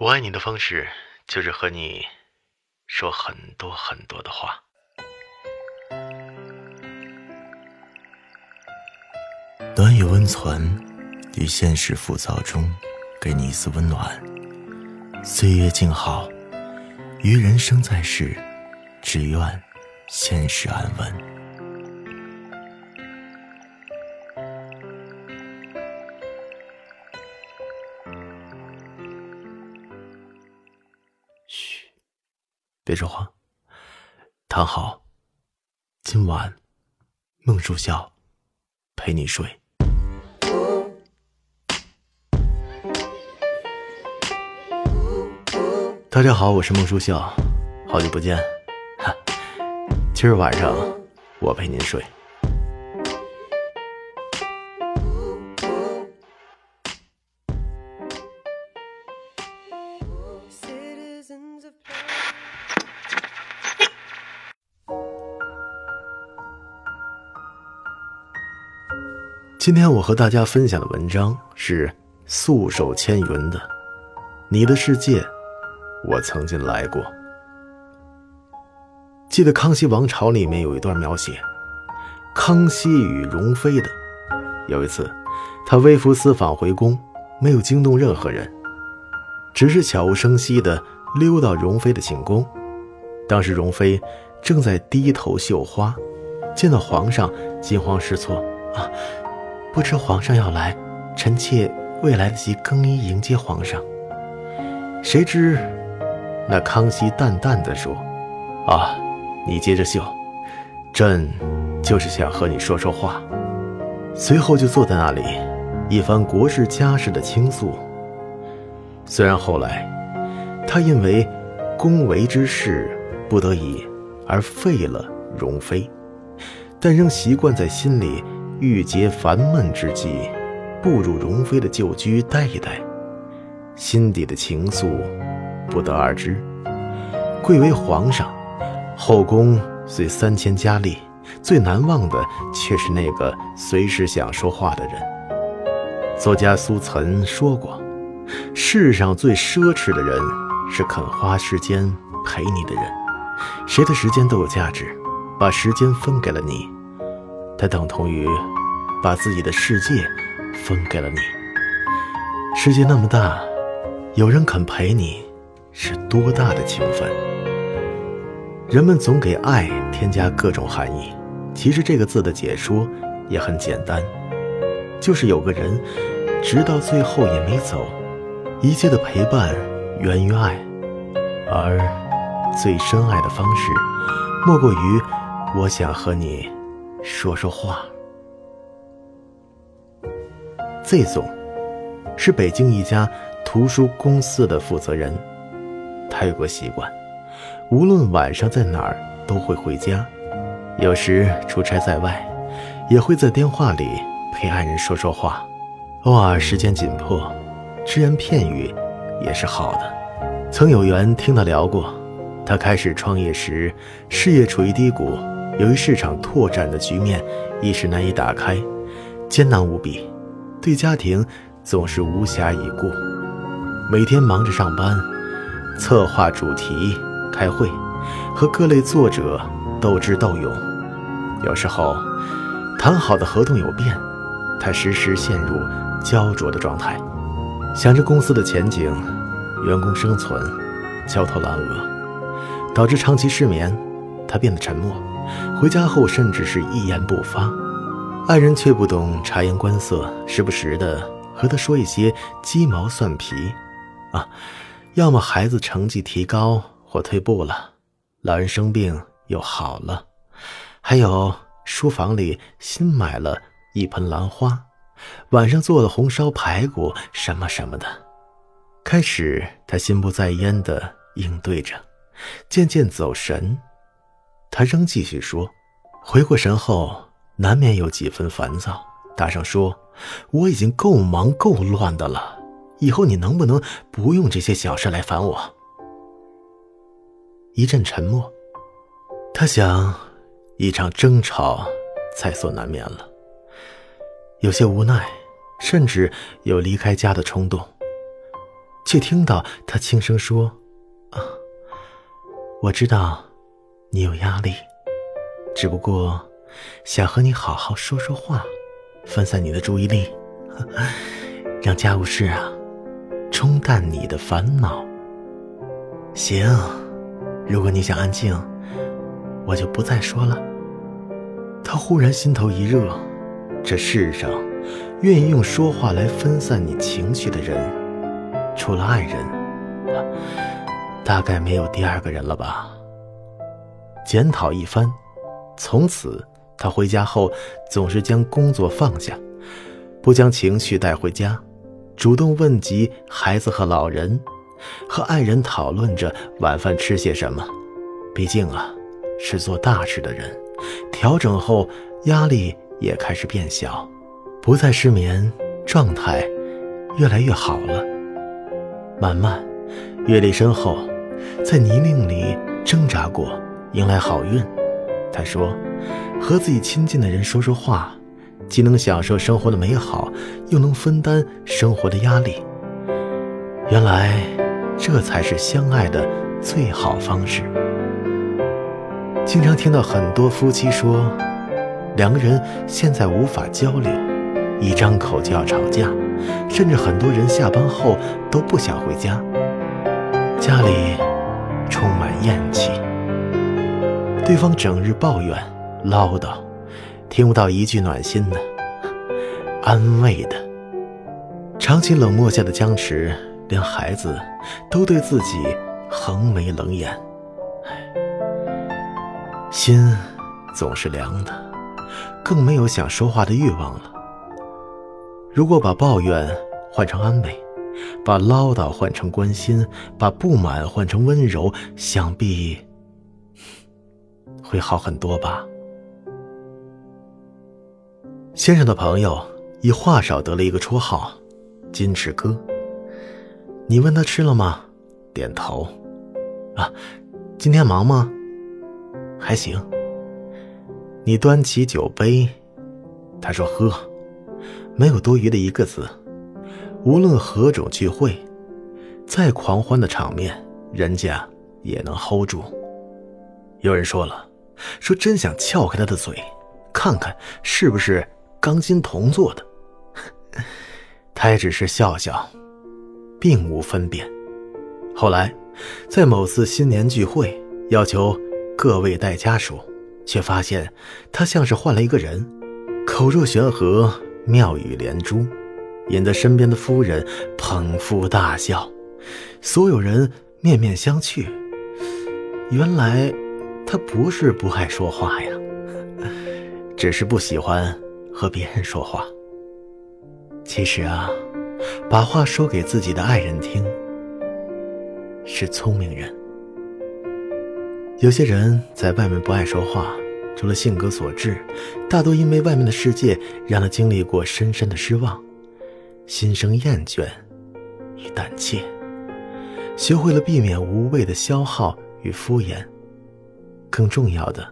我爱你的方式就是和你说很多很多的话。暖语温存，于现实浮躁中给你一丝温暖。岁月静好，于人生在世，只愿现实安稳。别说话，躺好。今晚，孟树笑陪你睡。大家好，我是孟树笑，好久不见。哈，今儿晚上我陪您睡。今天我和大家分享的文章是素手千云的《你的世界，我曾经来过》。记得《康熙王朝》里面有一段描写，康熙与容妃的。有一次，他微服私访回宫，没有惊动任何人，只是悄无声息地溜到容妃的寝宫。当时容妃正在低头绣花，见到皇上，惊慌失措啊！不知皇上要来，臣妾未来得及更衣迎接皇上。谁知，那康熙淡淡的说：“啊，你接着绣，朕就是想和你说说话。”随后就坐在那里，一番国事家事的倾诉。虽然后来，他因为宫闱之事不得已而废了容妃，但仍习惯在心里。郁结烦闷之际，步入容妃的旧居待一待，心底的情愫不得而知。贵为皇上，后宫虽三千佳丽，最难忘的却是那个随时想说话的人。作家苏岑说过：“世上最奢侈的人，是肯花时间陪你的人。谁的时间都有价值，把时间分给了你。”它等同于把自己的世界分给了你。世界那么大，有人肯陪你，是多大的情分？人们总给爱添加各种含义，其实这个字的解说也很简单，就是有个人直到最后也没走，一切的陪伴源于爱，而最深爱的方式，莫过于我想和你。说说话。Z 总是北京一家图书公司的负责人，他有个习惯，无论晚上在哪儿都会回家，有时出差在外，也会在电话里陪爱人说说话。偶尔时间紧迫，只言片语也是好的。曾有缘听他聊过，他开始创业时，事业处于低谷。由于市场拓展的局面一时难以打开，艰难无比，对家庭总是无暇以顾，每天忙着上班、策划主题、开会，和各类作者斗智斗勇。有时候谈好的合同有变，他时时陷入焦灼的状态，想着公司的前景、员工生存，焦头烂额，导致长期失眠。他变得沉默。回家后，甚至是一言不发，爱人却不懂察言观色，时不时的和他说一些鸡毛蒜皮，啊，要么孩子成绩提高或退步了，老人生病又好了，还有书房里新买了一盆兰花，晚上做了红烧排骨什么什么的。开始他心不在焉的应对着，渐渐走神。他仍继续说，回过神后，难免有几分烦躁，大声说：“我已经够忙够乱的了，以后你能不能不用这些小事来烦我？”一阵沉默，他想，一场争吵在所难免了，有些无奈，甚至有离开家的冲动。却听到他轻声说：“啊，我知道你有压力，只不过想和你好好说说话，分散你的注意力，让家务事啊冲淡你的烦恼。行，如果你想安静，我就不再说了。”他忽然心头一热，这世上愿意用说话来分散你情绪的人，除了爱人，大概没有第二个人了吧。检讨一番，从此他回家后总是将工作放下，不将情绪带回家，主动问及孩子和老人，和爱人讨论着晚饭吃些什么。毕竟啊，是做大事的人。调整后，压力也开始变小，不再失眠，状态越来越好了。慢慢，阅历深厚，在泥泞里挣扎过，迎来好运。他说：“和自己亲近的人说说话，既能享受生活的美好，又能分担生活的压力。原来，这才是相爱的最好方式。”经常听到很多夫妻说，两个人现在无法交流，一张口就要吵架，甚至很多人下班后都不想回家，家里充满厌气，对方整日抱怨唠叨，听不到一句暖心的、安慰的，长期冷漠下的僵持，连孩子都对自己横眉冷眼。心总是凉的，更没有想说话的欲望了。如果把抱怨换成安慰，把唠叨换成关心，把不满换成温柔，想必会好很多吧。先生的朋友以话少得了一个绰号“金翅哥”。你问他吃了吗？点头。啊，今天忙吗？还行。你端起酒杯，他说：“喝。”没有多余的一个字。无论何种聚会，再狂欢的场面，人家也能 hold 住。有人说了，说真想撬开他的嘴，看看是不是钢筋铜做的。他也只是笑笑，并无分辨。后来，在某次新年聚会，要求。各位带家属，却发现他像是换了一个人，口若悬河，妙语连珠，引得身边的夫人捧腹大笑，所有人面面相觑。原来他不是不爱说话呀，只是不喜欢和别人说话。其实啊，把话说给自己的爱人听，是聪明人。有些人在外面不爱说话，除了性格所致，大多因为外面的世界让他经历过深深的失望，心生厌倦与胆怯，学会了避免无谓的消耗与敷衍，更重要的，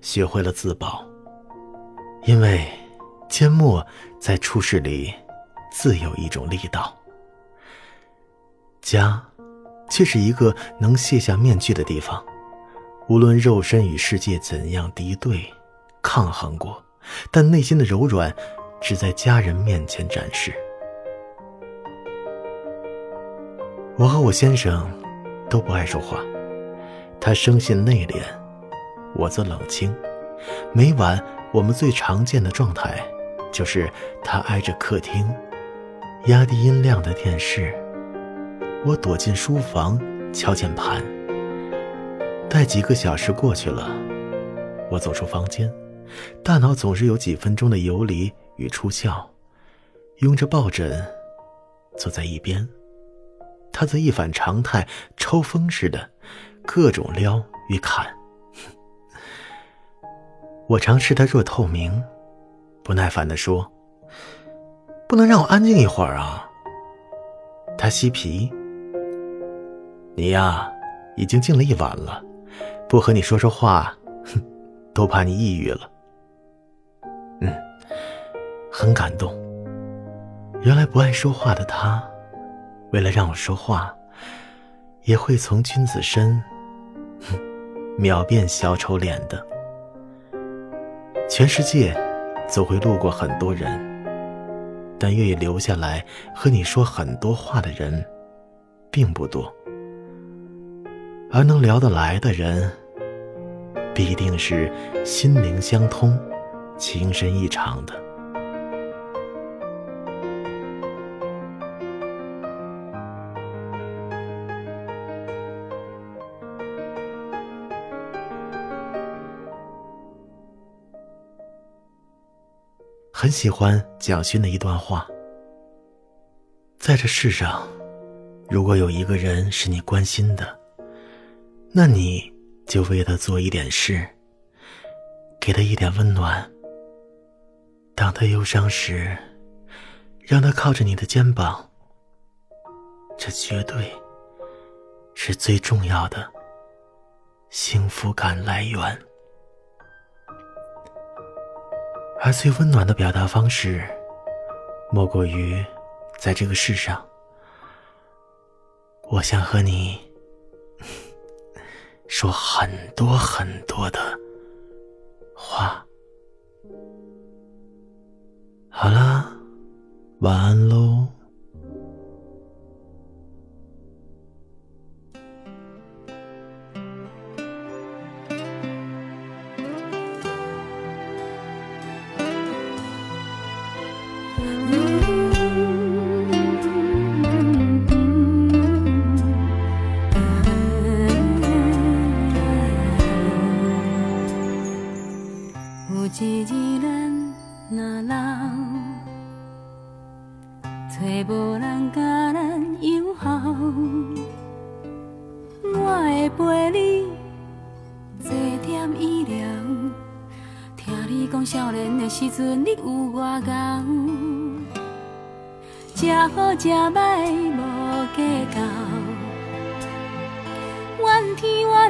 学会了自保。因为缄默在处事里自有一种力道。家，却是一个能卸下面具的地方。无论肉身与世界怎样敌对、抗衡过，但内心的柔软，只在家人面前展示。我和我先生都不爱说话，他生性内敛，我则冷清。每晚我们最常见的状态，就是他挨着客厅，压低音量的电视，我躲进书房敲键盘。待几个小时过去了，我走出房间，大脑总是有几分钟的游离与出窍，拥着抱枕坐在一边，他则一反常态，抽风似的，各种撩与砍。我尝试他若透明，不耐烦地说：“不能让我安静一会儿啊？”他嬉皮：“你呀，已经静了一晚了。”不和你说说话，哼，都怕你抑郁了。嗯，很感动。原来不爱说话的他，为了让我说话，也会从君子身哼秒变小丑脸的。全世界总会路过很多人，但愿意留下来和你说很多话的人并不多，而能聊得来的人，必定是心灵相通、情深意长的。很喜欢蒋勋的一段话：在这世上，如果有一个人是你关心的，那你就为他做一点事，给他一点温暖。当他忧伤时，让他靠着你的肩膀，这绝对是最重要的幸福感来源。而最温暖的表达方式，莫过于在这个世上，我想和你 说很多很多的话。好啦，晚安喽。一日咱若老，找无人甲咱友好，我会陪你？坐点医疗。听你？讲少年的时阵，你？有偌敖，吃好吃歹无计较，怨天怨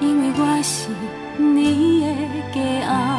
因为我是你的骄傲。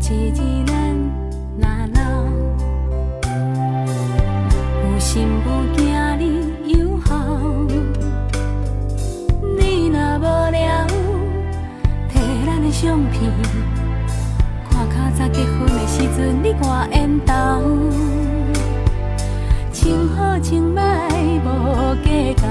一日咱若老，有媳妇疼你又孝，你若无聊，摕咱的相片，看卡早结婚的时阵，你，穿好穿歹无计较。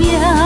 娘